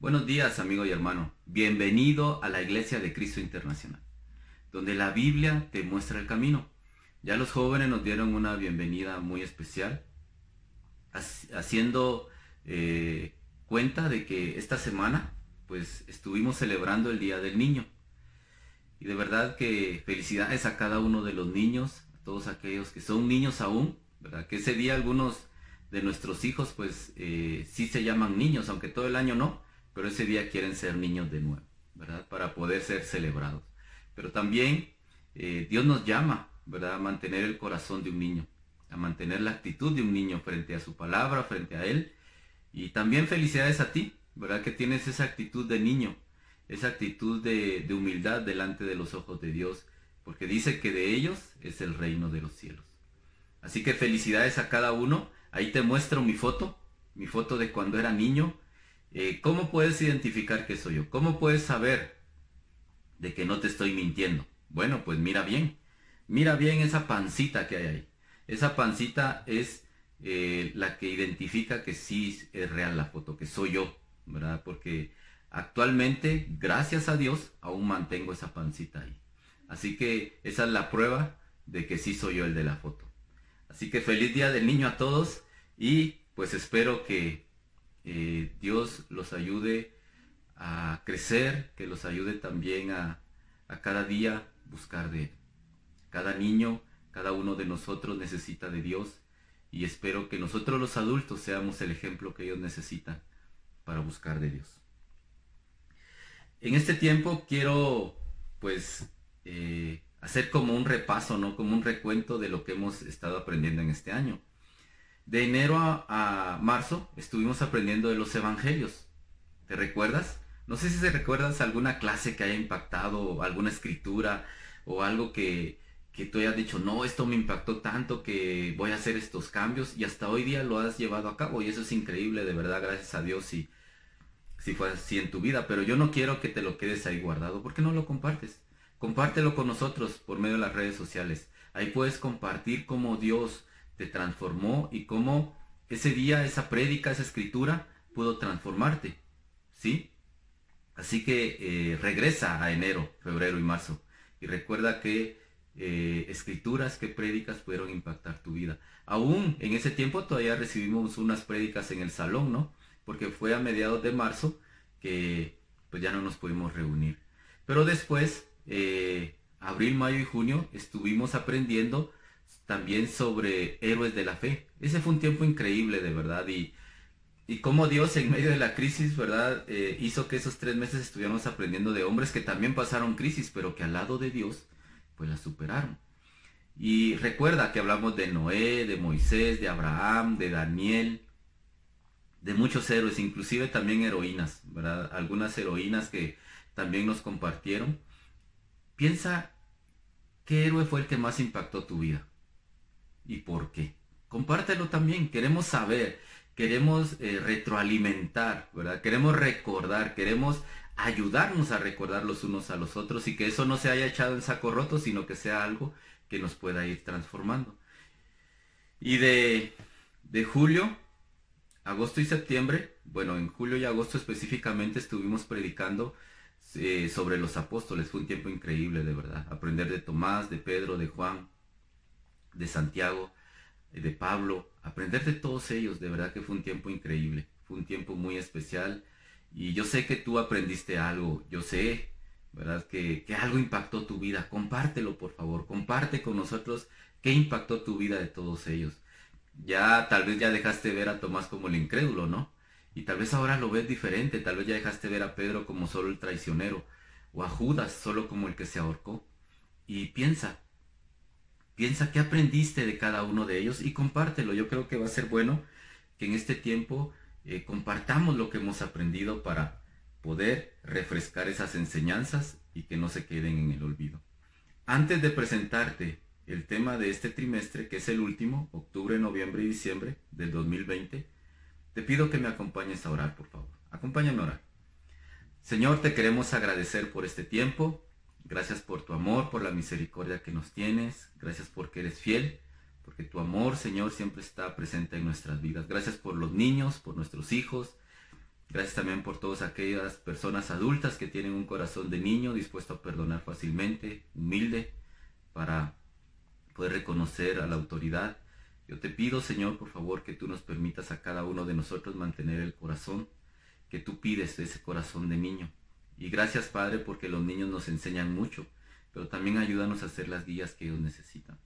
Buenos días, amigo y hermano. Bienvenido a la Iglesia de Cristo Internacional, donde la Biblia te muestra el camino. Ya los jóvenes nos dieron una bienvenida muy especial, haciendo eh, cuenta de que esta semana, pues, estuvimos celebrando el Día del Niño. Y de verdad que felicidades a cada uno de los niños, a todos aquellos que son niños aún, ¿verdad? Que ese día algunos de nuestros hijos, pues, eh, sí se llaman niños, aunque todo el año no pero ese día quieren ser niños de nuevo, ¿verdad? Para poder ser celebrados. Pero también eh, Dios nos llama, ¿verdad? A mantener el corazón de un niño, a mantener la actitud de un niño frente a su palabra, frente a Él. Y también felicidades a ti, ¿verdad? Que tienes esa actitud de niño, esa actitud de, de humildad delante de los ojos de Dios, porque dice que de ellos es el reino de los cielos. Así que felicidades a cada uno. Ahí te muestro mi foto, mi foto de cuando era niño eh, ¿cómo puedes identificar que soy yo? ¿Cómo puedes saber de que no te estoy mintiendo? Bueno, pues mira bien, mira bien esa pancita que hay ahí. Esa pancita es eh, la que identifica que sí es real la foto, que soy yo, ¿verdad? Porque actualmente, gracias a Dios, aún mantengo esa pancita ahí. Así que esa es la prueba de que sí soy yo el de la foto. Así que feliz día del niño a todos y pues espero que eh, Dios los ayude a crecer, que los ayude también a, cada día buscar de Él. Cada niño, cada uno de nosotros necesita de Dios y espero que nosotros los adultos seamos el ejemplo que ellos necesitan para buscar de Dios. En este tiempo quiero pues eh, hacer como un repaso, ¿no? Como un recuento de lo que hemos estado aprendiendo en este año. De enero a, marzo estuvimos aprendiendo de los evangelios. ¿Te recuerdas? No sé si te recuerdas alguna clase que haya impactado, alguna escritura o algo que, que tú hayas dicho, no, esto me impactó tanto que voy a hacer estos cambios y hasta hoy día lo has llevado a cabo y eso es increíble, de verdad, gracias a Dios si, si fue así en tu vida, pero yo no quiero que te lo quedes ahí guardado, ¿por qué no lo compartes? Compártelo con nosotros por medio de las redes sociales. Ahí puedes compartir cómo Dios te transformó y cómo ese día, esa prédica, esa escritura pudo transformarte. ¿Sí? Así que eh, regresa a enero, febrero y marzo y recuerda que eh, escrituras, que prédicas pudieron impactar tu vida. Aún en ese tiempo todavía recibimos unas prédicas en el salón, ¿no? Porque fue a mediados de marzo que pues ya no nos pudimos reunir. Pero después, eh, abril, mayo y junio, estuvimos aprendiendo también sobre héroes de la fe. Ese fue un tiempo increíble, de verdad, y, y cómo Dios en medio de la crisis, ¿verdad? Eh, hizo que esos tres meses estuviéramos aprendiendo de hombres que también pasaron crisis, pero que al lado de Dios, pues la superaron. Y recuerda que hablamos de Noé, de Moisés, de Abraham, de Daniel, de muchos héroes, inclusive también heroínas, ¿verdad? Algunas heroínas que también nos compartieron. Piensa, ¿qué héroe fue el que más impactó tu vida? Y por qué. Compártelo también, queremos saber, queremos eh, retroalimentar, ¿verdad? Queremos recordar, queremos ayudarnos a recordar los unos a los otros y que eso no se haya echado en saco roto, sino que sea algo que nos pueda ir transformando. Y de, de julio, agosto y septiembre, bueno, en julio y agosto específicamente estuvimos predicando eh, sobre los apóstoles. Fue un tiempo increíble, de verdad. Aprender de Tomás, de Pedro, de Juan, de Santiago, eh, de Pablo, aprender de todos ellos, de verdad que fue un tiempo increíble, fue un tiempo muy especial y yo sé que tú aprendiste algo, yo sé, ¿verdad? Que, que algo impactó tu vida, compártelo por favor, comparte con nosotros qué impactó tu vida de todos ellos. Ya tal vez ya dejaste ver a Tomás como el incrédulo, ¿no? Y tal vez ahora lo ves diferente, tal vez ya dejaste ver a Pedro como solo el traicionero, o a Judas solo como el que se ahorcó. Y piensa, Piensa qué aprendiste de cada uno de ellos y compártelo. Yo creo que va a ser bueno que en este tiempo eh, compartamos lo que hemos aprendido para poder refrescar esas enseñanzas y que no se queden en el olvido. Antes de presentarte el tema de este trimestre, que es el último, octubre, noviembre y diciembre del 2020, te pido que me acompañes a orar, por favor. Acompáñame a orar. Señor, te queremos agradecer por este tiempo, Gracias por tu amor, por la misericordia que nos tienes. Gracias porque eres fiel, porque tu amor, Señor, siempre está presente en nuestras vidas. Gracias por los niños, por nuestros hijos. Gracias también por todas aquellas personas adultas que tienen un corazón de niño dispuesto a perdonar fácilmente, humilde, para poder reconocer a la autoridad. Yo te pido, Señor, por favor, que tú nos permitas a cada uno de nosotros mantener el corazón que tú pides, ese corazón de niño. Y gracias, Padre, porque los niños nos enseñan mucho, pero también ayúdanos a hacer las guías que ellos necesitan.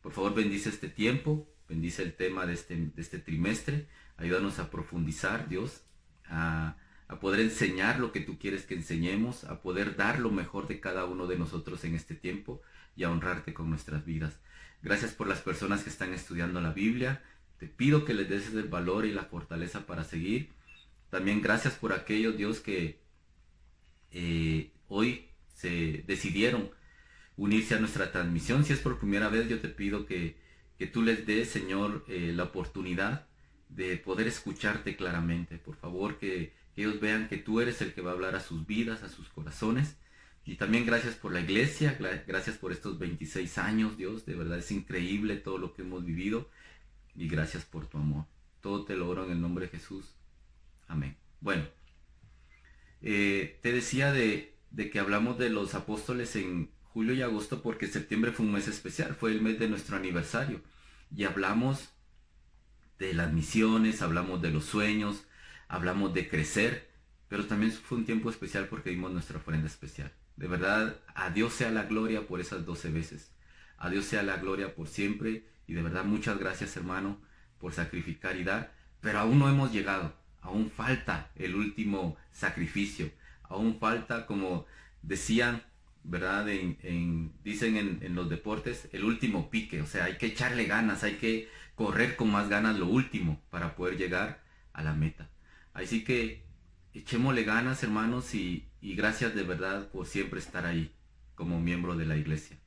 Por favor, bendice este tiempo, bendice el tema de este, de este trimestre, ayúdanos a profundizar, Dios, a, poder enseñar lo que tú quieres que enseñemos, a poder dar lo mejor de cada uno de nosotros en este tiempo y a honrarte con nuestras vidas. Gracias por las personas que están estudiando la Biblia. Te pido que les des el valor y la fortaleza para seguir. También gracias por aquellos, Dios, que eh, hoy se decidieron unirse a nuestra transmisión. Si es por primera vez, yo te pido que, tú les des, Señor, eh, la oportunidad de poder escucharte claramente. Por favor, que, ellos vean que tú eres el que va a hablar a sus vidas, a sus corazones. Y también gracias por la iglesia, gracias por estos 26 años, Dios. De verdad es increíble todo lo que hemos vivido. Y gracias por tu amor. Todo te lo oro en el nombre de Jesús. Amén. Bueno, eh, te decía de, de que hablamos de los apóstoles en julio y agosto porque septiembre fue un mes especial, fue el mes de nuestro aniversario. Y hablamos de las misiones, hablamos de los sueños, hablamos de crecer, pero también fue un tiempo especial porque vimos nuestra ofrenda especial. De verdad, a Dios sea la gloria por esas 12 veces. A Dios sea la gloria por siempre. Y de verdad, muchas gracias hermano por sacrificar y dar. Pero aún no hemos llegado. Aún falta el último sacrificio. Aún falta, como decían, ¿verdad? En, dicen en, en los deportes, el último pique. O sea, hay que echarle ganas, hay que correr con más ganas lo último para poder llegar a la meta. Así que echémosle ganas, hermanos, y, gracias de verdad por siempre estar ahí como miembro de la iglesia.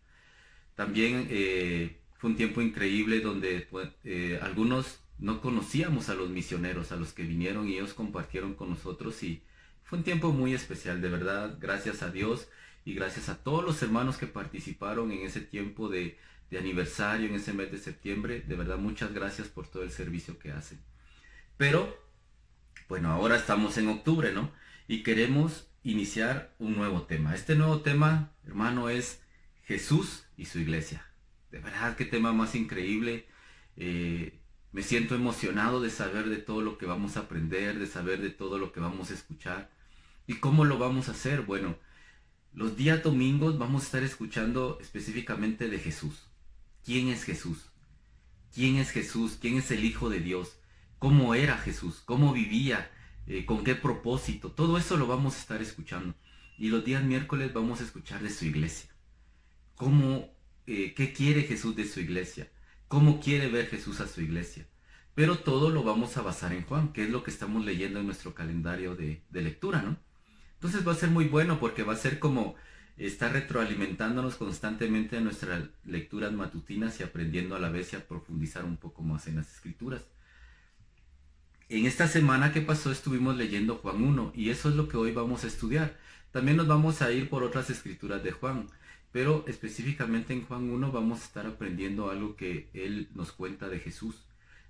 También eh, fue un tiempo increíble donde pues, eh, algunos no conocíamos a los misioneros, a los que vinieron y ellos compartieron con nosotros y fue un tiempo muy especial, de verdad, gracias a Dios y gracias a todos los hermanos que participaron en ese tiempo de, aniversario en ese mes de septiembre. De verdad, muchas gracias por todo el servicio que hacen. Pero, bueno, ahora estamos en octubre, ¿no? Y queremos iniciar un nuevo tema. Este nuevo tema, hermano, es Jesús y su iglesia. De verdad, qué tema más increíble. Eh, me siento emocionado de saber de todo lo que vamos a aprender, de saber de todo lo que vamos a escuchar. ¿Y cómo lo vamos a hacer? Bueno, los días domingos vamos a estar escuchando específicamente de Jesús. ¿Quién es Jesús? ¿Quién es Jesús? ¿Quién es el Hijo de Dios? ¿Cómo era Jesús? ¿Cómo vivía? Eh, ¿Con qué propósito? Todo eso lo vamos a estar escuchando. Y los días miércoles vamos a escuchar de su iglesia. ¿Cómo, eh, ¿Qué quiere Jesús de su iglesia? ¿Cómo quiere ver Jesús a su iglesia? Pero todo lo vamos a basar en Juan, que es lo que estamos leyendo en nuestro calendario de, lectura, ¿no? Entonces va a ser muy bueno porque va a ser como está retroalimentándonos constantemente en nuestras lecturas matutinas y aprendiendo a la vez y a profundizar un poco más en las escrituras. En esta semana que pasó estuvimos leyendo Juan 1 y eso es lo que hoy vamos a estudiar. También nos vamos a ir por otras escrituras de Juan, pero específicamente en Juan 1 vamos a estar aprendiendo algo que él nos cuenta de Jesús,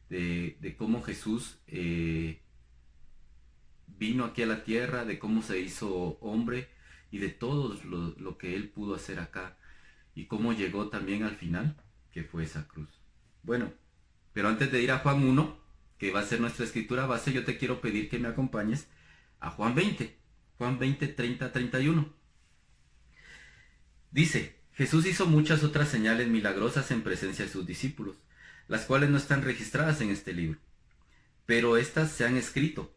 de, cómo Jesús eh, vino aquí a la tierra, de cómo se hizo hombre, y de todo lo, que él pudo hacer acá y cómo llegó también al final, que fue esa cruz. Bueno, pero antes de ir a Juan 1, que va a ser nuestra escritura base, yo te quiero pedir que me acompañes a Juan 20, Juan 20, 30, 31. Dice, Jesús hizo muchas otras señales milagrosas en presencia de sus discípulos, las cuales no están registradas en este libro, pero estas se han escrito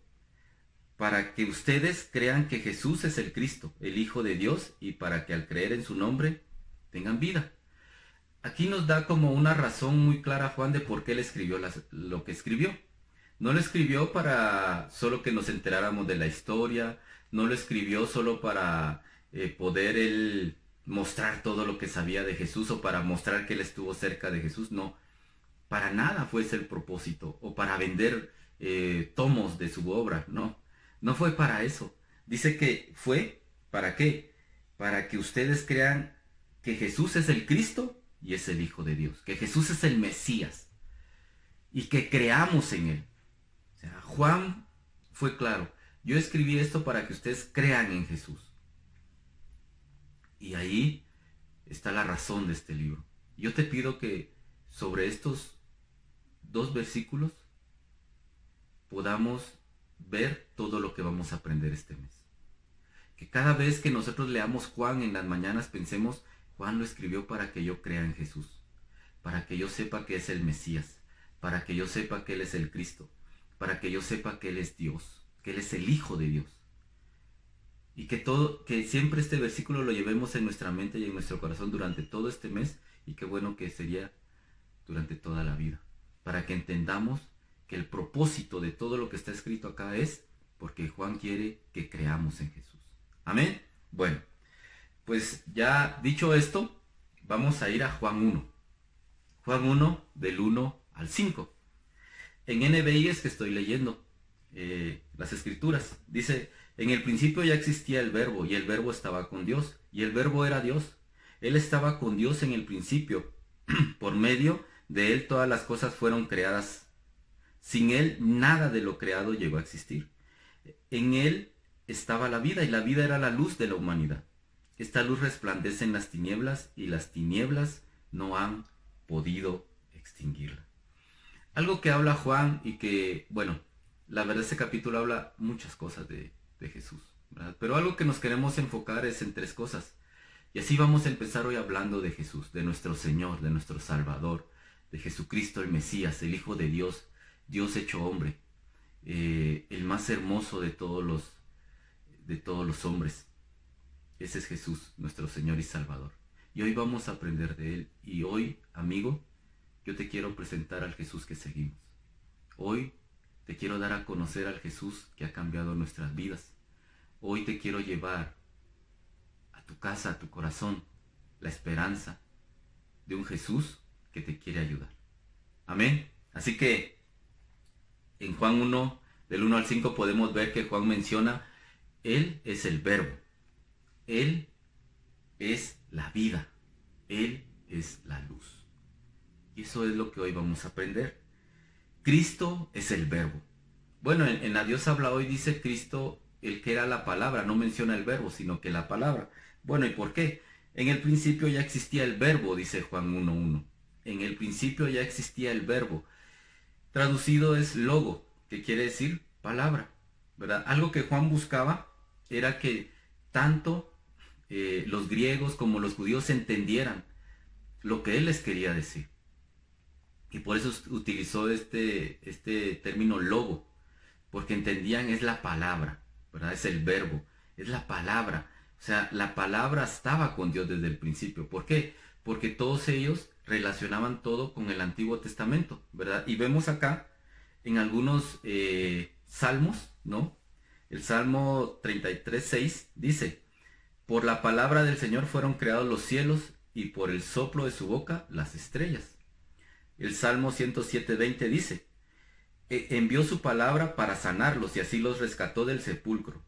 para que ustedes crean que Jesús es el Cristo, el Hijo de Dios, y para que al creer en su nombre tengan vida. Aquí nos da como una razón muy clara Juan de por qué él escribió lo que escribió. No lo escribió para solo que nos enteráramos de la historia, no lo escribió solo para eh, poder él mostrar todo lo que sabía de Jesús o para mostrar que él estuvo cerca de Jesús, no. Para nada fue ese el propósito, o para vender eh, tomos de su obra, no no fue para eso. Dice que fue, ¿para qué? Para que ustedes crean que Jesús es el Cristo y es el Hijo de Dios, que Jesús es el Mesías y que creamos en Él. O sea, Juan fue claro, yo escribí esto para que ustedes crean en Jesús. Y ahí está la razón de este libro. Yo te pido que sobre estos dos versículos podamos ver todo lo que vamos a aprender este mes. Que cada vez que nosotros leamos Juan en las mañanas pensemos, Juan lo escribió para que yo crea en Jesús, para que yo sepa que es el Mesías, para que yo sepa que Él es el Cristo, para que yo sepa que Él es Dios, que Él es el Hijo de Dios. Y que todo, que siempre este versículo lo llevemos en nuestra mente y en nuestro corazón durante todo este mes, y qué bueno que sería durante toda la vida, para que entendamos que el propósito de todo lo que está escrito acá es porque Juan quiere que creamos en Jesús. Amén. Bueno, pues ya dicho esto, vamos a ir a Juan 1. Juan 1 del 1 al 5. En NBI es que estoy leyendo eh, las escrituras. Dice, en el principio ya existía el verbo y el verbo estaba con Dios y el verbo era Dios. Él estaba con Dios en el principio. Por medio de él todas las cosas fueron creadas. Sin él nada de lo creado llegó a existir. En él estaba la vida y la vida era la luz de la humanidad. Esta luz resplandece en las tinieblas y las tinieblas no han podido extinguirla. Algo que habla Juan y que, bueno, la verdad ese capítulo habla muchas cosas de, Jesús, pero algo que nos queremos enfocar es en tres cosas. Y así vamos a empezar hoy hablando de Jesús, de nuestro Señor, de nuestro Salvador, de Jesucristo el Mesías, el Hijo de Dios, Dios hecho hombre, eh, el más hermoso de todos los, de todos los hombres. Ese es Jesús, nuestro Señor y Salvador. Y hoy vamos a aprender de Él. Y hoy, amigo, yo te quiero presentar al Jesús que seguimos. Hoy te quiero dar a conocer al Jesús que ha cambiado nuestras vidas. Hoy te quiero llevar a tu casa, a tu corazón, la esperanza de un Jesús que te quiere ayudar. Amén. Así que en Juan 1, del 1 al 5 podemos ver que Juan menciona, Él es el verbo. Él es la vida. Él es la luz. Y eso es lo que hoy vamos a aprender. Cristo es el verbo. Bueno, en, la Dios habla hoy dice Cristo el que era la palabra, no menciona el verbo, sino que la palabra. Bueno, ¿y por qué? En el principio ya existía el verbo, dice Juan 1.1. En el principio ya existía el verbo. Traducido es logo, que quiere decir palabra. ¿verdad? Algo que Juan buscaba era que tanto eh, los griegos como los judíos entendieran lo que él les quería decir. Y por eso utilizó este, este término logo, porque entendían es la palabra, ¿verdad? Es el verbo, es la palabra. O sea, la palabra estaba con Dios desde el principio. ¿Por qué? Porque todos ellos relacionaban todo con el Antiguo Testamento, ¿verdad? Y vemos acá en algunos eh, salmos, ¿no? El Salmo 33, 6 dice, por la palabra del Señor fueron creados los cielos y por el soplo de su boca las estrellas. El Salmo 107.20 dice, e, envió su palabra para sanarlos y así los rescató del sepulcro.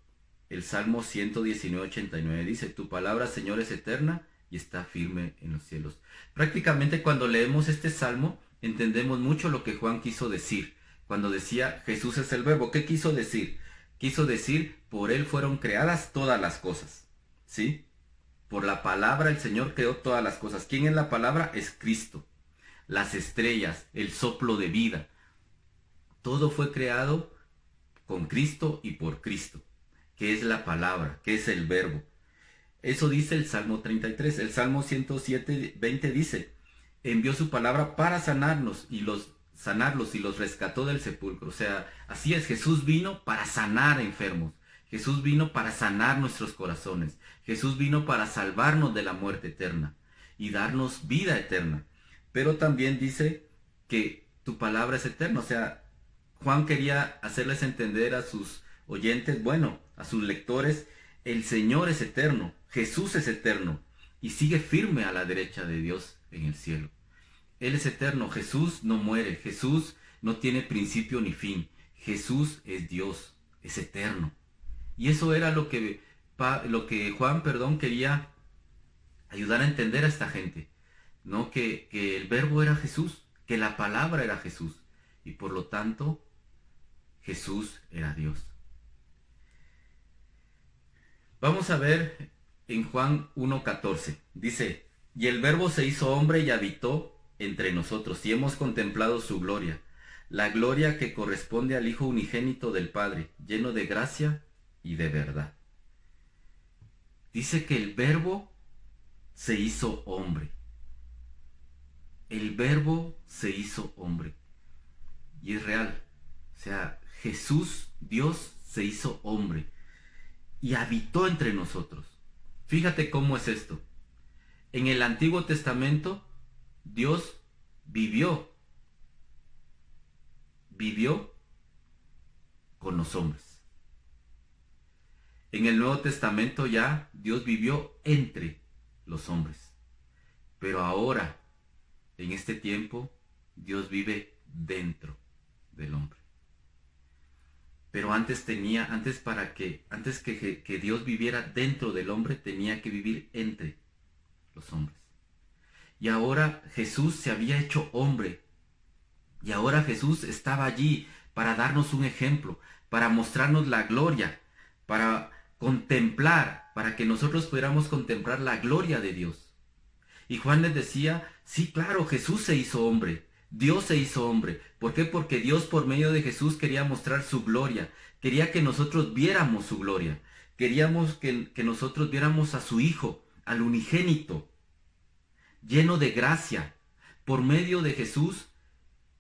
El Salmo 119.89 dice, tu palabra, Señor, es eterna y está firme en los cielos. Prácticamente cuando leemos este salmo, entendemos mucho lo que Juan quiso decir. Cuando decía, Jesús es el verbo, ¿qué quiso decir? Quiso decir, por él fueron creadas todas las cosas. ¿Sí? Por la palabra el Señor creó todas las cosas. ¿Quién es la palabra? Es Cristo las estrellas, el soplo de vida. Todo fue creado con Cristo y por Cristo, que es la palabra, que es el verbo. Eso dice el Salmo 33. El Salmo 107, 20 dice, envió su palabra para sanarnos y los sanarlos y los rescató del sepulcro. O sea, así es, Jesús vino para sanar enfermos. Jesús vino para sanar nuestros corazones. Jesús vino para salvarnos de la muerte eterna y darnos vida eterna pero también dice que tu palabra es eterna. O sea, Juan quería hacerles entender a sus oyentes, bueno, a sus lectores, el Señor es eterno, Jesús es eterno y sigue firme a la derecha de Dios en el cielo. Él es eterno, Jesús no muere, Jesús no tiene principio ni fin, Jesús es Dios, es eterno. Y eso era lo que, lo que Juan, perdón, quería ayudar a entender a esta gente. ¿No? Que, el verbo era Jesús, que la palabra era Jesús y por lo tanto Jesús era Dios. Vamos a ver en Juan 1.14. Dice, y el verbo se hizo hombre y habitó entre nosotros, y hemos contemplado su gloria, la gloria que corresponde al Hijo unigénito del Padre, lleno de gracia y de verdad. Dice que el verbo se hizo hombre. El verbo se hizo hombre. Y es real. O sea, Jesús, Dios, se hizo hombre y habitó entre nosotros. Fíjate cómo es esto. En el Antiguo Testamento, Dios vivió, vivió con los hombres. En el Nuevo Testamento ya Dios vivió entre los hombres. Pero ahora, en este tiempo, Dios vive dentro del hombre. Pero antes tenía, antes para que, antes que, que Dios viviera dentro del hombre, tenía que vivir entre los hombres. Y ahora Jesús se había hecho hombre. Y ahora Jesús estaba allí para darnos un ejemplo, para mostrarnos la gloria, para contemplar, para que nosotros pudiéramos contemplar la gloria de Dios. Y Juan les decía, sí, claro, Jesús se hizo hombre, Dios se hizo hombre. ¿Por qué? Porque Dios por medio de Jesús quería mostrar su gloria, quería que nosotros viéramos su gloria, queríamos que, que nosotros viéramos a su Hijo, al unigénito, lleno de gracia. Por medio de Jesús,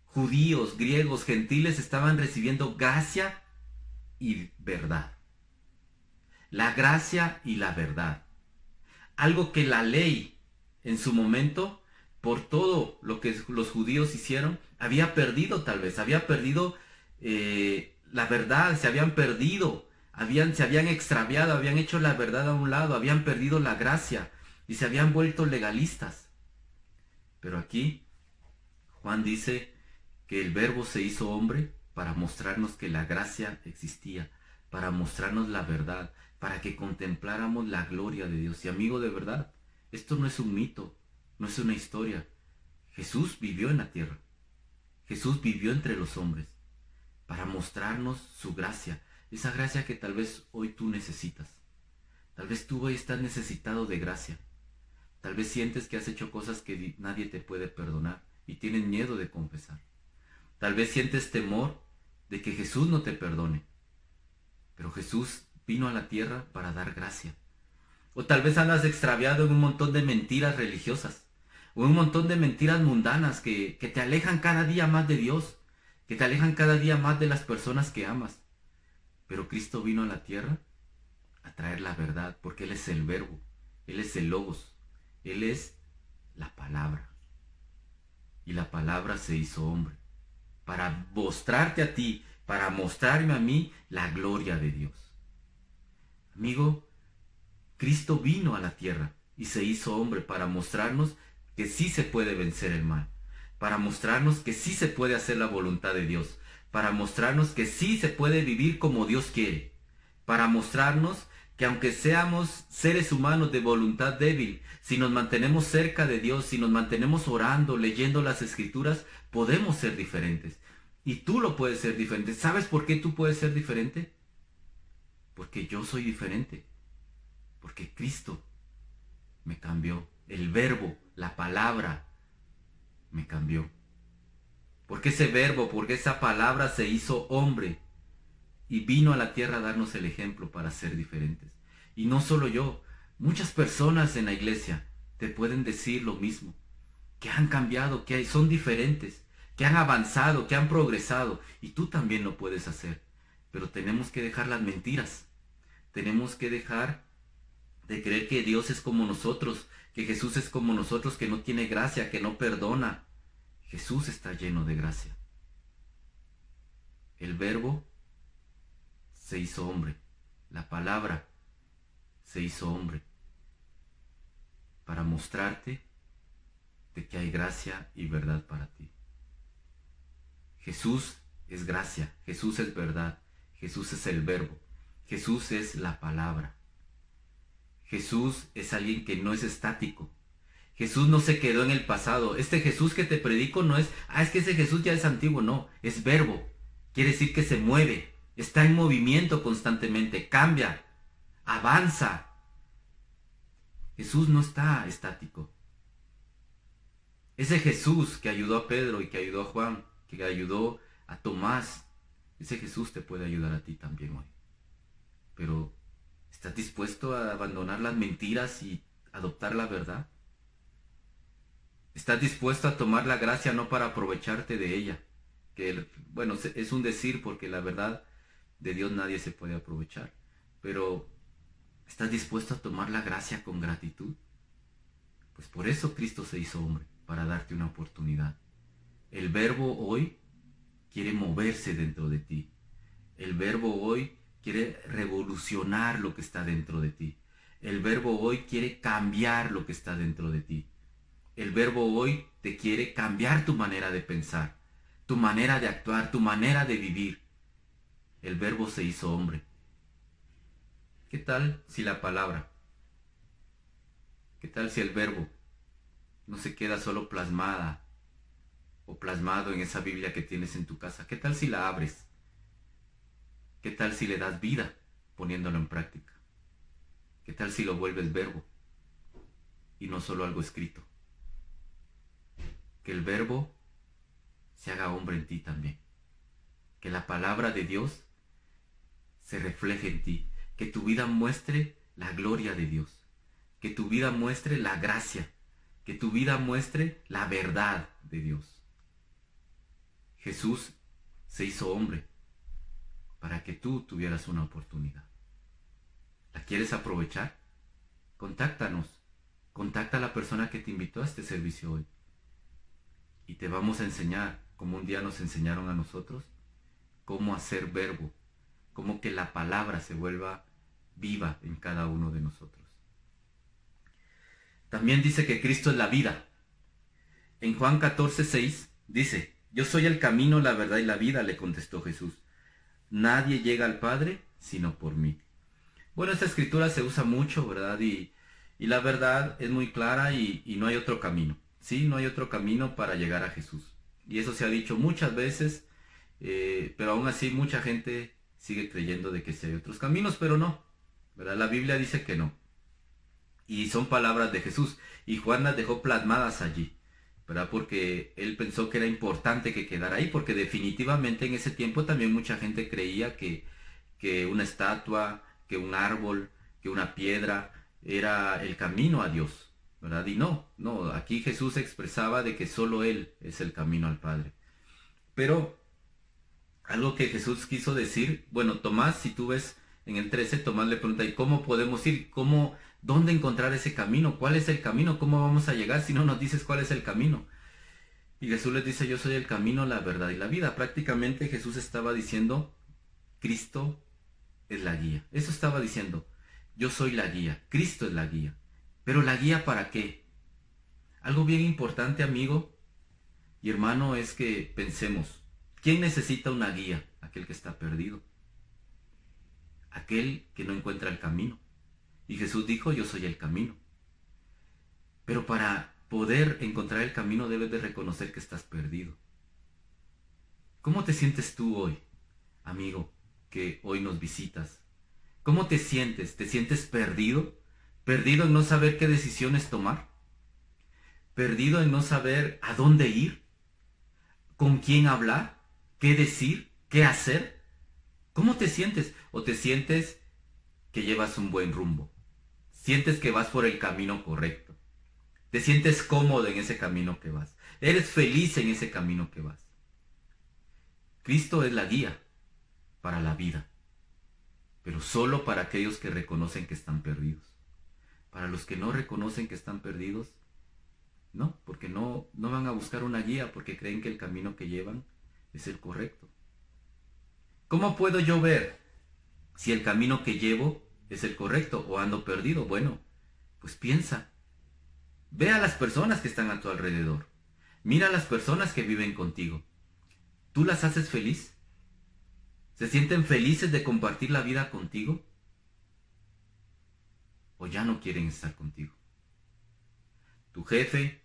judíos, griegos, gentiles estaban recibiendo gracia y verdad. La gracia y la verdad. Algo que la ley en su momento por todo lo que los judíos hicieron, había perdido tal vez, había perdido eh, la verdad, se habían perdido, habían, se habían extraviado, habían hecho la verdad a un lado, habían perdido la gracia y se habían vuelto legalistas. Pero aquí Juan dice que el verbo se hizo hombre para mostrarnos que la gracia existía, para mostrarnos la verdad, para que contempláramos la gloria de Dios. Y amigo de verdad, esto no es un mito, no es una historia. Jesús vivió en la tierra. Jesús vivió entre los hombres para mostrarnos su gracia, esa gracia que tal vez hoy tú necesitas. Tal vez tú hoy estás necesitado de gracia. Tal vez sientes que has hecho cosas que nadie te puede perdonar y tienes miedo de confesar. Tal vez sientes temor de que Jesús no te perdone. Pero Jesús vino a la tierra para dar gracia. O tal vez andas extraviado en un montón de mentiras religiosas un montón de mentiras mundanas que, que te alejan cada día más de Dios, que te alejan cada día más de las personas que amas. Pero Cristo vino a la tierra a traer la verdad, porque Él es el verbo, Él es el logos, Él es la palabra. Y la palabra se hizo hombre, para mostrarte a ti, para mostrarme a mí la gloria de Dios. Amigo, Cristo vino a la tierra y se hizo hombre para mostrarnos que sí se puede vencer el mal, para mostrarnos que sí se puede hacer la voluntad de Dios, para mostrarnos que sí se puede vivir como Dios quiere, para mostrarnos que aunque seamos seres humanos de voluntad débil, si nos mantenemos cerca de Dios, si nos mantenemos orando, leyendo las escrituras, podemos ser diferentes. Y tú lo puedes ser diferente. ¿Sabes por qué tú puedes ser diferente? Porque yo soy diferente. Porque Cristo me cambió. El verbo la palabra me cambió. Porque ese verbo, porque esa palabra se hizo hombre y vino a la tierra a darnos el ejemplo para ser diferentes. Y no solo yo, muchas personas en la iglesia te pueden decir lo mismo, que han cambiado, que son diferentes, que han avanzado, que han progresado, y tú también lo puedes hacer. Pero tenemos que dejar las mentiras, tenemos que dejar de creer que Dios es como nosotros, que Jesús es como nosotros, que no tiene gracia, que no perdona. Jesús está lleno de gracia. El verbo se hizo hombre. La palabra se hizo hombre. Para mostrarte de que hay gracia y verdad para ti. Jesús es gracia, Jesús es verdad, Jesús es el verbo, Jesús es la palabra. Jesús es alguien que no es estático. Jesús no se quedó en el pasado. Este Jesús que te predico no es, ah, es que ese Jesús ya es antiguo, no, es verbo. Quiere decir que se mueve, está en movimiento constantemente, cambia, avanza. Jesús no está estático. Ese Jesús que ayudó a Pedro y que ayudó a Juan, que ayudó a Tomás, ese Jesús te puede ayudar a ti también hoy. Pero, ¿estás dispuesto a abandonar las mentiras y adoptar la verdad? ¿Estás dispuesto a tomar la gracia no para aprovecharte de ella? Que, bueno, es un decir porque la verdad de Dios nadie se puede aprovechar. Pero, ¿estás dispuesto a tomar la gracia con gratitud? Pues por eso Cristo se hizo hombre, para darte una oportunidad. El verbo hoy quiere moverse dentro de ti. El verbo hoy quiere revolucionar lo que está dentro de ti. El verbo hoy quiere cambiar lo que está dentro de ti. El verbo hoy te quiere cambiar tu manera de pensar, tu manera de actuar, tu manera de vivir. El verbo se hizo hombre. ¿Qué tal si la palabra? ¿Qué tal si el verbo no se queda solo plasmada o plasmado en esa Biblia que tienes en tu casa? ¿Qué tal si la abres? ¿Qué tal si le das vida poniéndolo en práctica? ¿Qué tal si lo vuelves verbo y no solo algo escrito? Que el verbo se haga hombre en ti también. Que la palabra de Dios se refleje en ti. Que tu vida muestre la gloria de Dios. Que tu vida muestre la gracia. Que tu vida muestre la verdad de Dios. Jesús se hizo hombre para que tú tuvieras una oportunidad. ¿La quieres aprovechar? Contáctanos. Contacta a la persona que te invitó a este servicio hoy. Y te vamos a enseñar, como un día nos enseñaron a nosotros, cómo hacer verbo, cómo que la palabra se vuelva viva en cada uno de nosotros. También dice que Cristo es la vida. En Juan 14, 6 dice, yo soy el camino, la verdad y la vida, le contestó Jesús. Nadie llega al Padre sino por mí. Bueno, esta escritura se usa mucho, ¿verdad? Y, la verdad es muy clara y, no hay otro camino. Sí, no hay otro camino para llegar a Jesús. Y eso se ha dicho muchas veces, eh, pero aún así mucha gente sigue creyendo de que sí hay otros caminos, pero no. ¿verdad? La Biblia dice que no. Y son palabras de Jesús. Y Juan las dejó plasmadas allí. ¿Verdad? Porque él pensó que era importante que quedara ahí, porque definitivamente en ese tiempo también mucha gente creía que, que una estatua, que un árbol, que una piedra era el camino a Dios, ¿verdad? Y no, no, aquí Jesús expresaba de que solo Él es el camino al Padre. Pero algo que Jesús quiso decir, bueno, Tomás, si tú ves en el 13, Tomás le pregunta, ¿y cómo podemos ir? ¿Cómo ¿Dónde encontrar ese camino? ¿Cuál es el camino? ¿Cómo vamos a llegar si no nos dices cuál es el camino? Y Jesús les dice, yo soy el camino, la verdad y la vida. Prácticamente Jesús estaba diciendo, Cristo es la guía. Eso estaba diciendo, yo soy la guía, Cristo es la guía. Pero la guía para qué? Algo bien importante, amigo y hermano, es que pensemos, ¿quién necesita una guía? Aquel que está perdido. Aquel que no encuentra el camino. Y Jesús dijo, yo soy el camino. Pero para poder encontrar el camino debes de reconocer que estás perdido. ¿Cómo te sientes tú hoy, amigo, que hoy nos visitas? ¿Cómo te sientes? ¿Te sientes perdido? ¿Perdido en no saber qué decisiones tomar? ¿Perdido en no saber a dónde ir? ¿Con quién hablar? ¿Qué decir? ¿Qué hacer? ¿Cómo te sientes? ¿O te sientes que llevas un buen rumbo? Sientes que vas por el camino correcto. Te sientes cómodo en ese camino que vas. Eres feliz en ese camino que vas. Cristo es la guía para la vida, pero solo para aquellos que reconocen que están perdidos. Para los que no reconocen que están perdidos, no, porque no, no van a buscar una guía porque creen que el camino que llevan es el correcto. ¿Cómo puedo yo ver si el camino que llevo es el correcto o ando perdido. Bueno, pues piensa. Ve a las personas que están a tu alrededor. Mira a las personas que viven contigo. ¿Tú las haces feliz? ¿Se sienten felices de compartir la vida contigo? ¿O ya no quieren estar contigo? Tu jefe,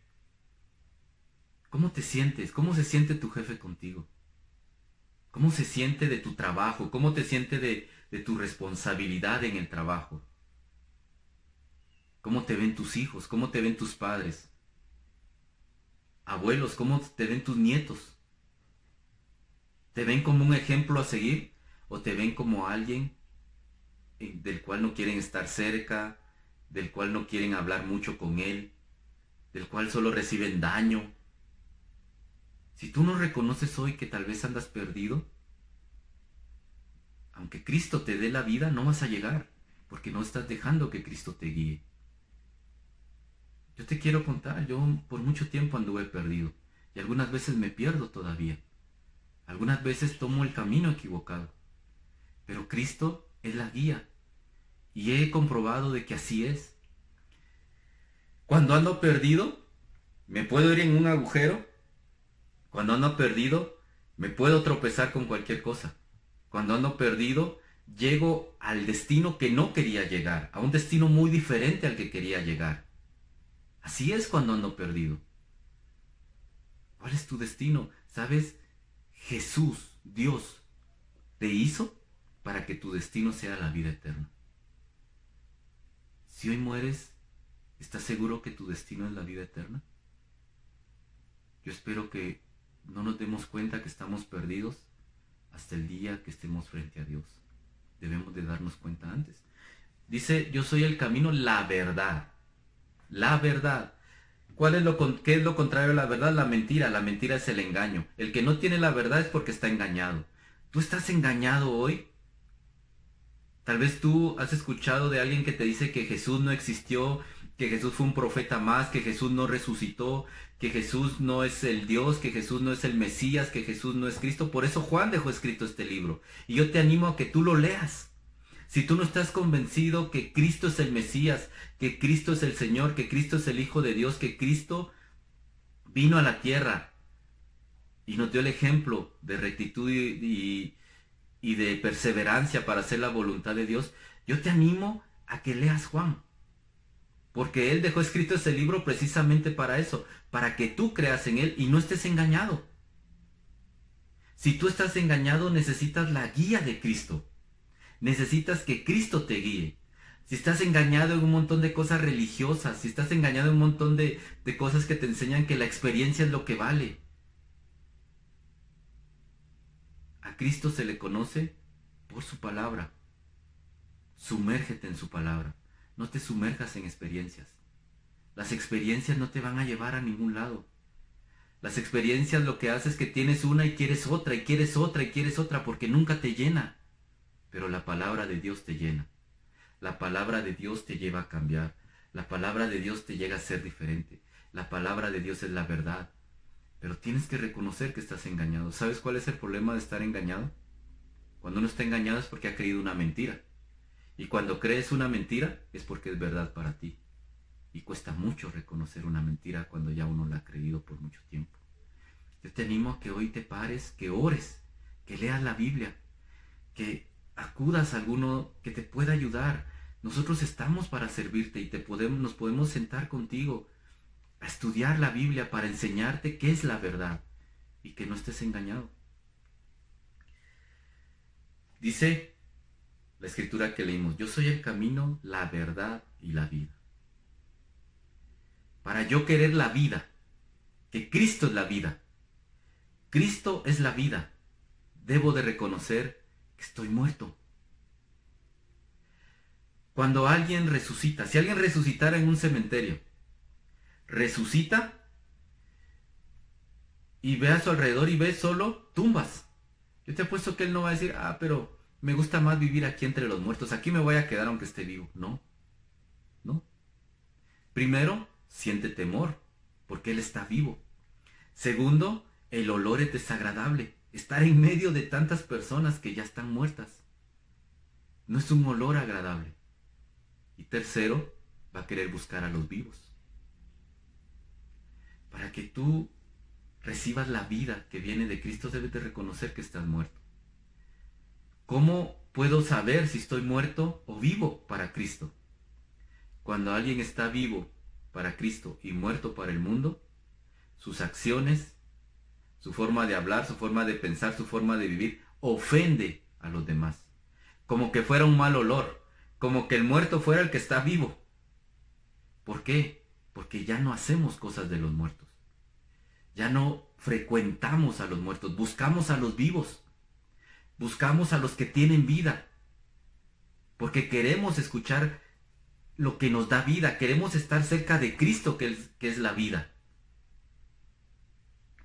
¿cómo te sientes? ¿Cómo se siente tu jefe contigo? ¿Cómo se siente de tu trabajo? ¿Cómo te siente de, de tu responsabilidad en el trabajo. ¿Cómo te ven tus hijos? ¿Cómo te ven tus padres? Abuelos, ¿cómo te ven tus nietos? ¿Te ven como un ejemplo a seguir o te ven como alguien eh, del cual no quieren estar cerca, del cual no quieren hablar mucho con él, del cual solo reciben daño? Si tú no reconoces hoy que tal vez andas perdido, aunque Cristo te dé la vida, no vas a llegar, porque no estás dejando que Cristo te guíe. Yo te quiero contar, yo por mucho tiempo anduve perdido y algunas veces me pierdo todavía. Algunas veces tomo el camino equivocado. Pero Cristo es la guía y he comprobado de que así es. Cuando ando perdido, me puedo ir en un agujero. Cuando ando perdido, me puedo tropezar con cualquier cosa. Cuando ando perdido, llego al destino que no quería llegar, a un destino muy diferente al que quería llegar. Así es cuando ando perdido. ¿Cuál es tu destino? ¿Sabes? Jesús, Dios, te hizo para que tu destino sea la vida eterna. Si hoy mueres, ¿estás seguro que tu destino es la vida eterna? Yo espero que no nos demos cuenta que estamos perdidos hasta el día que estemos frente a Dios. Debemos de darnos cuenta antes. Dice, yo soy el camino, la verdad la verdad. ¿Cuál es lo, ¿Qué es lo contrario a la verdad? La mentira. La mentira es el engaño. El que no tiene la verdad es porque está engañado. ¿Tú estás engañado hoy? Tal vez tú has escuchado de alguien que te dice que Jesús no existió, que Jesús fue un profeta más, que Jesús no resucitó, que Jesús no es el Dios, que Jesús no es el Mesías, que Jesús no es Cristo. Por eso Juan dejó escrito este libro. Y yo te animo a que tú lo leas. Si tú no estás convencido que Cristo es el Mesías, que Cristo es el Señor, que Cristo es el Hijo de Dios, que Cristo vino a la tierra y nos dio el ejemplo de rectitud y, de perseverancia para hacer la voluntad de Dios, yo te animo a que leas Juan. Porque Él dejó escrito ese libro precisamente para eso, para que tú creas en Él y no estés engañado. Si tú estás engañado, necesitas la guía de Cristo. Necesitas que Cristo te guíe. Si estás engañado en un montón de cosas religiosas, si estás engañado en un montón de, de cosas que te enseñan que la experiencia es lo que vale. A Cristo se le conoce por su palabra. Sumérgete en su palabra. No te sumerjas en experiencias. Las experiencias no te van a llevar a ningún lado. Las experiencias lo que hace es que tienes una y quieres otra y quieres otra y quieres otra porque nunca te llena pero la palabra de Dios te llena. La palabra de Dios te lleva a cambiar. La palabra de Dios te llega a ser diferente. La palabra de Dios es la verdad. Pero tienes que reconocer que estás engañado. ¿Sabes cuál es el problema de estar engañado? Cuando uno está engañado es porque ha creído una mentira. Y cuando crees una mentira es porque es verdad para ti. Y cuesta mucho reconocer una mentira cuando ya uno la ha creído por mucho tiempo. Yo te animo a que hoy te pares, que ores, que leas la Biblia, que acudas a alguno que te pueda ayudar. Nosotros estamos para servirte y te podemos, nos podemos sentar contigo a estudiar la Biblia para enseñarte qué es la verdad y que no estés engañado. Dice la escritura que leímos, yo soy el camino, la verdad y la vida. Para yo querer la vida, que Cristo es la vida, Cristo es la vida, debo de reconocer estoy muerto. Cuando alguien resucita, si alguien resucitara en un cementerio, resucita y ve a su alrededor y ve solo tumbas. Yo te apuesto que él no va a decir, ah, pero me gusta más vivir aquí entre los muertos, aquí me voy a quedar aunque esté vivo. No, no. Primero, siente temor, porque él está vivo. Segundo, el olor es desagradable estar en medio de tantas personas que ya están muertas. No es un olor agradable. Y tercero, va a querer buscar a los vivos. Para que tú recibas la vida que viene de Cristo, debes de reconocer que estás muerto. ¿Cómo puedo saber si estoy muerto o vivo para Cristo? Cuando alguien está vivo para Cristo y muerto para el mundo, sus acciones, su forma de hablar, su forma de pensar, su forma de vivir, ofende a los demás. Como que fuera un mal olor, como que el muerto fuera el que está vivo. ¿Por qué? Porque ya no hacemos cosas de los muertos. Ya no frecuentamos a los muertos, buscamos a los vivos. Buscamos a los que tienen vida. Porque queremos escuchar lo que nos da vida. Queremos estar cerca de Cristo, que es, la vida.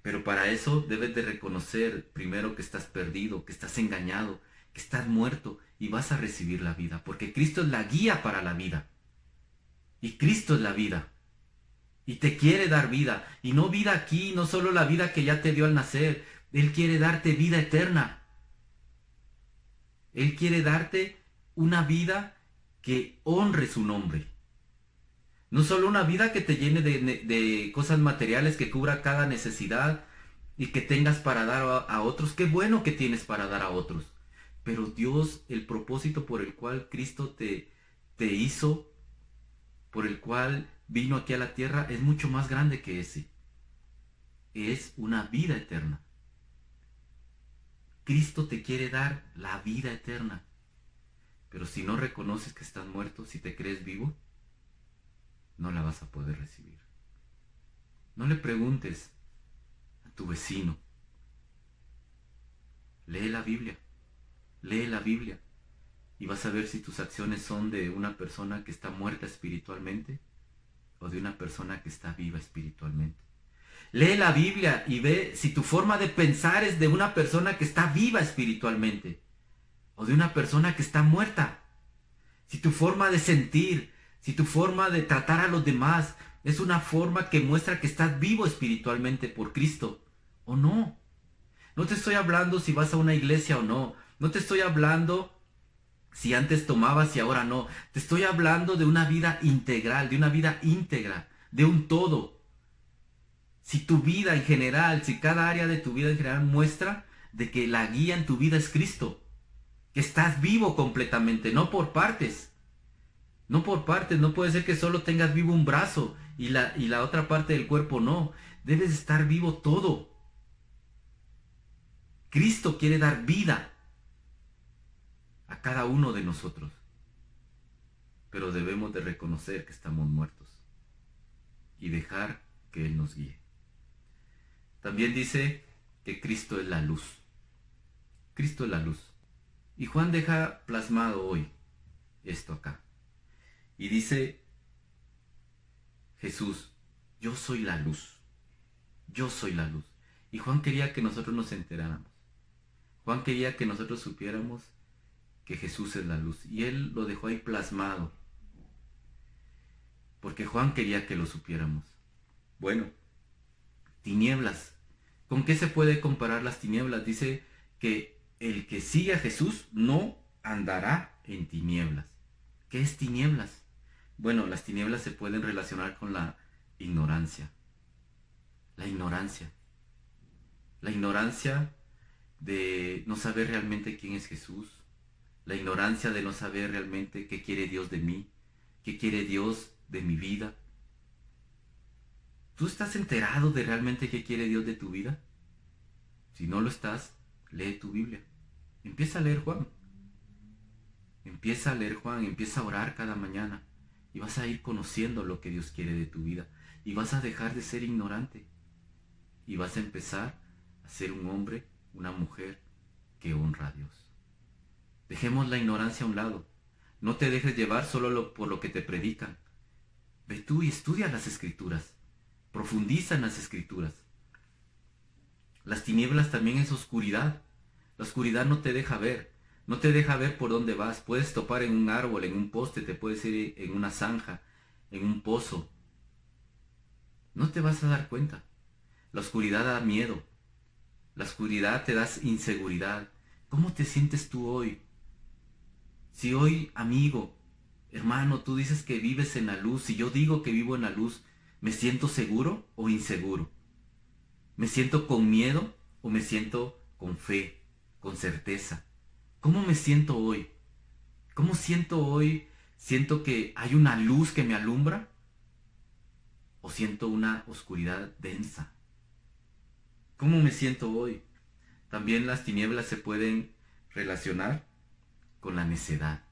Pero para eso debes de reconocer primero que estás perdido, que estás engañado, que estás muerto y vas a recibir la vida. Porque Cristo es la guía para la vida. Y Cristo es la vida. Y te quiere dar vida. Y no vida aquí, no solo la vida que ya te dio al nacer. Él quiere darte vida eterna. Él quiere darte una vida que honre su nombre. No solo una vida que te llene de, cosas materiales, que cubra cada necesidad y que tengas para dar a, a otros. Qué bueno que tienes para dar a otros. Pero Dios, el propósito por el cual Cristo te, te hizo, por el cual vino aquí a la tierra, es mucho más grande que ese. Es una vida eterna. Cristo te quiere dar la vida eterna. Pero si no reconoces que estás muerto, si te crees vivo, no la vas a poder recibir. No le preguntes a tu vecino. Lee la Biblia. Lee la Biblia. Y vas a ver si tus acciones son de una persona que está muerta espiritualmente o de una persona que está viva espiritualmente. Lee la Biblia y ve si tu forma de pensar es de una persona que está viva espiritualmente o de una persona que está muerta. Si tu forma de sentir, si tu forma de tratar a los demás es una forma que muestra que estás vivo espiritualmente por Cristo o no. No te estoy hablando si vas a una iglesia o no. No te estoy hablando si antes tomabas y ahora no. Te estoy hablando de una vida integral, de una vida íntegra, de un todo si tu vida en general, si cada área de tu vida en general muestra de que la guía en tu vida es Cristo, que estás vivo completamente, no por partes. No por partes, no puede ser que solo tengas vivo un brazo y la, y la otra parte del cuerpo no. Debes estar vivo todo. Cristo quiere dar vida a cada uno de nosotros. Pero debemos de reconocer que estamos muertos y dejar que Él nos guíe. También dice que Cristo es la luz. Cristo es la luz. Y Juan deja plasmado hoy esto acá. Y dice Jesús, yo soy la luz. Yo soy la luz. Y Juan quería que nosotros nos enteráramos. Juan quería que nosotros supiéramos que Jesús es la luz. Y él lo dejó ahí plasmado. Porque Juan quería que lo supiéramos. Bueno, tinieblas. ¿Con qué se puede comparar las tinieblas? Dice que el que sigue a Jesús no andará en tinieblas. ¿Qué es tinieblas? Bueno, las tinieblas se pueden relacionar con la ignorancia. La ignorancia. La ignorancia de no saber realmente quién es Jesús. La ignorancia de no saber realmente qué quiere Dios de mí, qué quiere Dios de mi vida, ¿Tú estás enterado de realmente qué quiere Dios de tu vida? Si no lo estás, lee tu Biblia. Empieza a leer Juan. Empieza a leer Juan, empieza a orar cada mañana y vas a ir conociendo lo que Dios quiere de tu vida y vas a dejar de ser ignorante y vas a empezar a ser un hombre, una mujer que honra a Dios. Dejemos la ignorancia a un lado. No te dejes llevar solo por lo que te predican. Ve tú y estudia las escrituras. Profundiza en las escrituras. Las tinieblas también es oscuridad. La oscuridad no te deja ver. No te deja ver por dónde vas. Puedes topar en un árbol, en un poste, te puedes ir en una zanja, en un pozo. No te vas a dar cuenta. La oscuridad da miedo. La oscuridad te da inseguridad. ¿Cómo te sientes tú hoy? Si hoy, amigo, hermano, tú dices que vives en la luz y yo digo que vivo en la luz, ¿Me siento seguro o inseguro? ¿Me siento con miedo o me siento con fe, con certeza? ¿Cómo me siento hoy? ¿Cómo siento hoy? ¿Siento que hay una luz que me alumbra? ¿O siento una oscuridad densa? ¿Cómo me siento hoy? También las tinieblas se pueden relacionar con la necedad.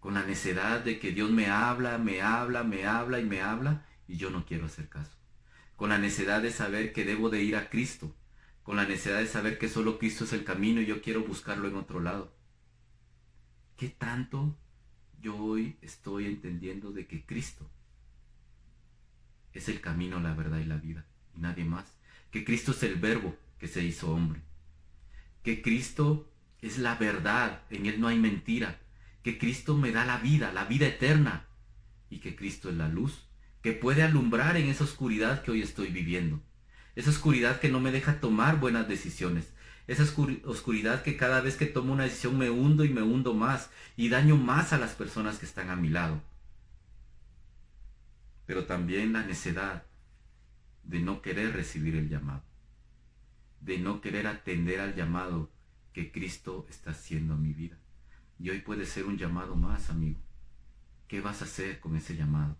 Con la necedad de que Dios me habla, me habla, me habla y me habla y yo no quiero hacer caso. Con la necedad de saber que debo de ir a Cristo, con la necesidad de saber que solo Cristo es el camino y yo quiero buscarlo en otro lado. ¿Qué tanto yo hoy estoy entendiendo de que Cristo es el camino, la verdad y la vida, y nadie más? Que Cristo es el verbo que se hizo hombre. Que Cristo es la verdad, en Él no hay mentira. Que Cristo me da la vida, la vida eterna. Y que Cristo es la luz, que puede alumbrar en esa oscuridad que hoy estoy viviendo. Esa oscuridad que no me deja tomar buenas decisiones. Esa oscuridad que cada vez que tomo una decisión me hundo y me hundo más y daño más a las personas que están a mi lado. Pero también la necedad de no querer recibir el llamado. De no querer atender al llamado que Cristo está haciendo a mi vida. Y hoy puede ser un llamado más, amigo. ¿Qué vas a hacer con ese llamado?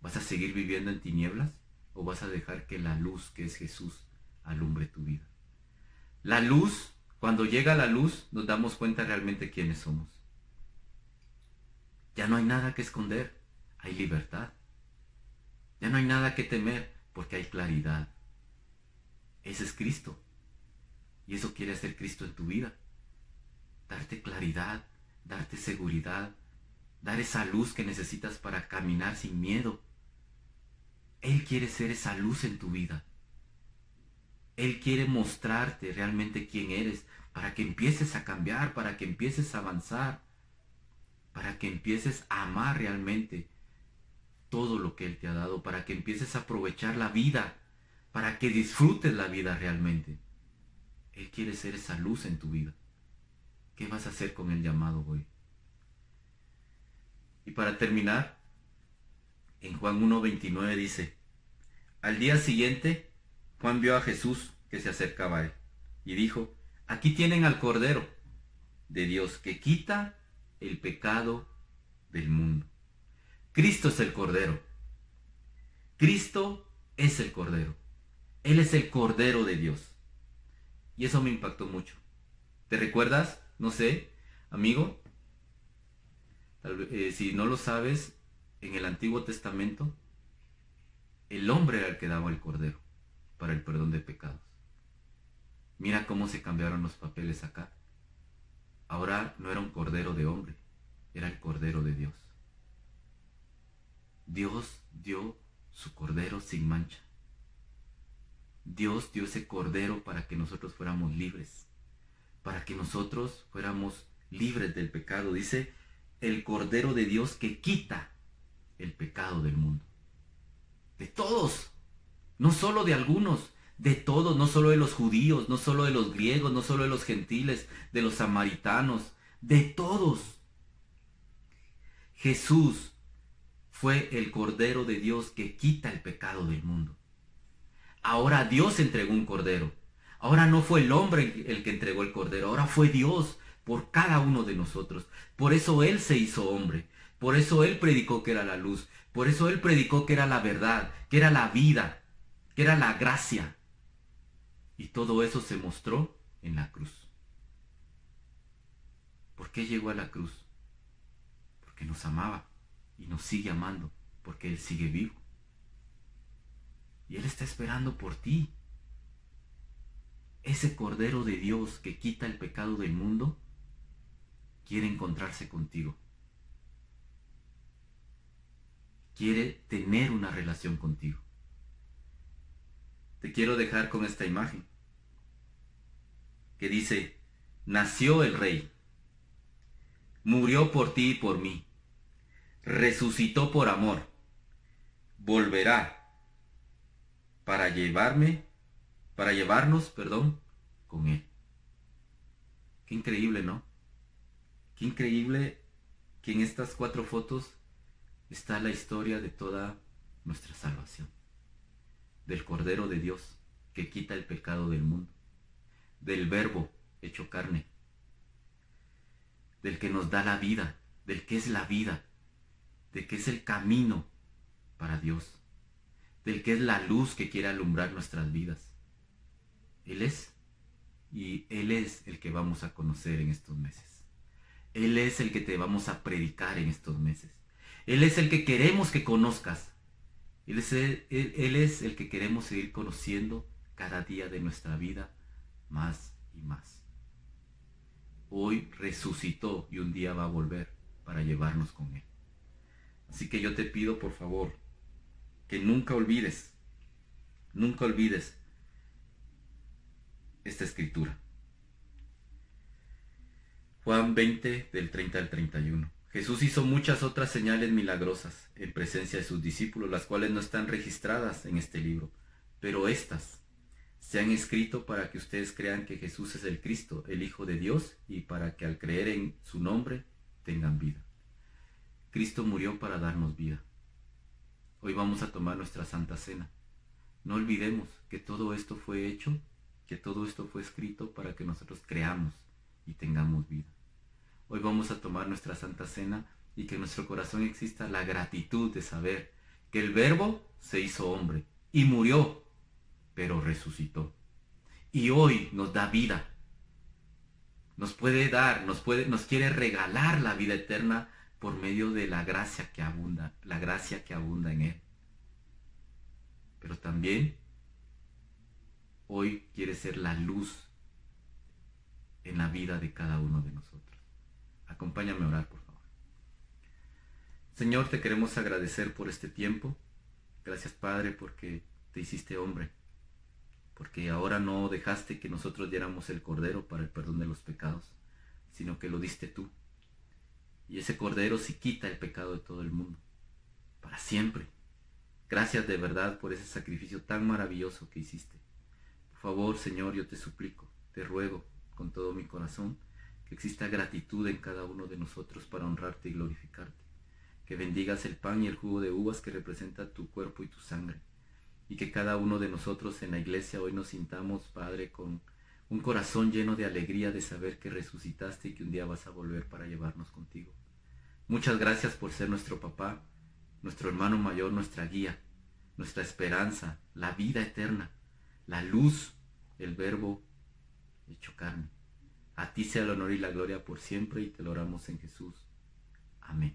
¿Vas a seguir viviendo en tinieblas? o vas a dejar que la luz que es Jesús alumbre tu vida? La luz, cuando llega la luz, nos damos cuenta realmente quiénes somos. Ya no hay nada que esconder, hay libertad. Ya no hay nada que temer porque hay claridad. Ese es Cristo. Y eso quiere hacer Cristo en tu vida. Darte claridad, darte seguridad, dar esa luz que necesitas para caminar sin miedo, él quiere ser esa luz en tu vida. Él quiere mostrarte realmente quién eres para que empieces a cambiar, para que empieces a avanzar, para que empieces a amar realmente todo lo que Él te ha dado, para que empieces a aprovechar la vida, para que disfrutes la vida realmente. Él quiere ser esa luz en tu vida. ¿Qué vas a hacer con el llamado hoy? Y para terminar, en Juan 1.29 dice, al día siguiente Juan vio a Jesús que se acercaba a él y dijo, aquí tienen al Cordero de Dios que quita el pecado del mundo. Cristo es el Cordero. Cristo es el Cordero. Él es el Cordero de Dios. Y eso me impactó mucho. ¿Te recuerdas? No sé, amigo. Eh, si no lo sabes, en el Antiguo Testamento, el hombre era el que daba el cordero para el perdón de pecados. Mira cómo se cambiaron los papeles acá. Ahora no era un cordero de hombre, era el cordero de Dios. Dios dio su cordero sin mancha. Dios dio ese cordero para que nosotros fuéramos libres, para que nosotros fuéramos libres del pecado. Dice el cordero de Dios que quita el pecado del mundo. De todos, no solo de algunos, de todos, no solo de los judíos, no solo de los griegos, no solo de los gentiles, de los samaritanos, de todos. Jesús fue el Cordero de Dios que quita el pecado del mundo. Ahora Dios entregó un Cordero. Ahora no fue el hombre el que entregó el Cordero, ahora fue Dios por cada uno de nosotros. Por eso Él se hizo hombre. Por eso Él predicó que era la luz. Por eso Él predicó que era la verdad, que era la vida, que era la gracia. Y todo eso se mostró en la cruz. ¿Por qué llegó a la cruz? Porque nos amaba y nos sigue amando, porque Él sigue vivo. Y Él está esperando por ti. Ese Cordero de Dios que quita el pecado del mundo quiere encontrarse contigo. quiere tener una relación contigo. Te quiero dejar con esta imagen que dice, nació el rey, murió por ti y por mí, resucitó por amor, volverá para llevarme, para llevarnos, perdón, con él. Qué increíble, ¿no? Qué increíble que en estas cuatro fotos está la historia de toda nuestra salvación, del Cordero de Dios que quita el pecado del mundo, del Verbo hecho carne, del que nos da la vida, del que es la vida, del que es el camino para Dios, del que es la luz que quiere alumbrar nuestras vidas. Él es, y Él es el que vamos a conocer en estos meses. Él es el que te vamos a predicar en estos meses. Él es el que queremos que conozcas. Él es el, que queremos seguir conociendo cada día de nuestra vida más y más. Hoy resucitó y un día va a volver para llevarnos con Él. Así que yo te pido por favor que nunca olvides, nunca olvides esta escritura. Juan 20 del 30 al 31. Jesús hizo muchas otras señales milagrosas en presencia de sus discípulos, las cuales no están registradas en este libro, pero estas se han escrito para que ustedes crean que Jesús es el Cristo, el Hijo de Dios, y para que al creer en su nombre tengan vida. Cristo murió para darnos vida. Hoy vamos a tomar nuestra Santa Cena. No olvidemos que todo esto fue hecho, que todo esto fue escrito para que nosotros creamos y tengamos vida. Hoy vamos a tomar nuestra Santa Cena y que en nuestro corazón exista la gratitud de saber que el Verbo se hizo hombre y murió, pero resucitó. Y hoy nos da vida. Nos puede dar, nos puede, nos quiere regalar la vida eterna por medio de la gracia que abunda, la gracia que abunda en Él. Pero también hoy quiere ser la luz en la vida de cada uno de nosotros. Acompáñame a orar, por favor. Señor, te queremos agradecer por este tiempo. Gracias, Padre, porque te hiciste hombre. Porque ahora no dejaste que nosotros diéramos el cordero para el perdón de los pecados, sino que lo diste tú. Y ese cordero sí quita el pecado de todo el mundo. Para siempre. Gracias de verdad por ese sacrificio tan maravilloso que hiciste. Por favor, Señor, yo te suplico, te ruego con todo mi corazón que exista gratitud en cada uno de nosotros para honrarte y glorificarte, que bendigas el pan y el jugo de uvas que representa tu cuerpo y tu sangre, y que cada uno de nosotros en la iglesia hoy nos sintamos, Padre, con un corazón lleno de alegría de saber que resucitaste y que un día vas a volver para llevarnos contigo. Muchas gracias por ser nuestro papá, nuestro hermano mayor, nuestra guía, nuestra esperanza, la vida eterna, la luz, el verbo hecho carne. A ti sea el honor y la gloria por siempre y te lo oramos en Jesús. Amén.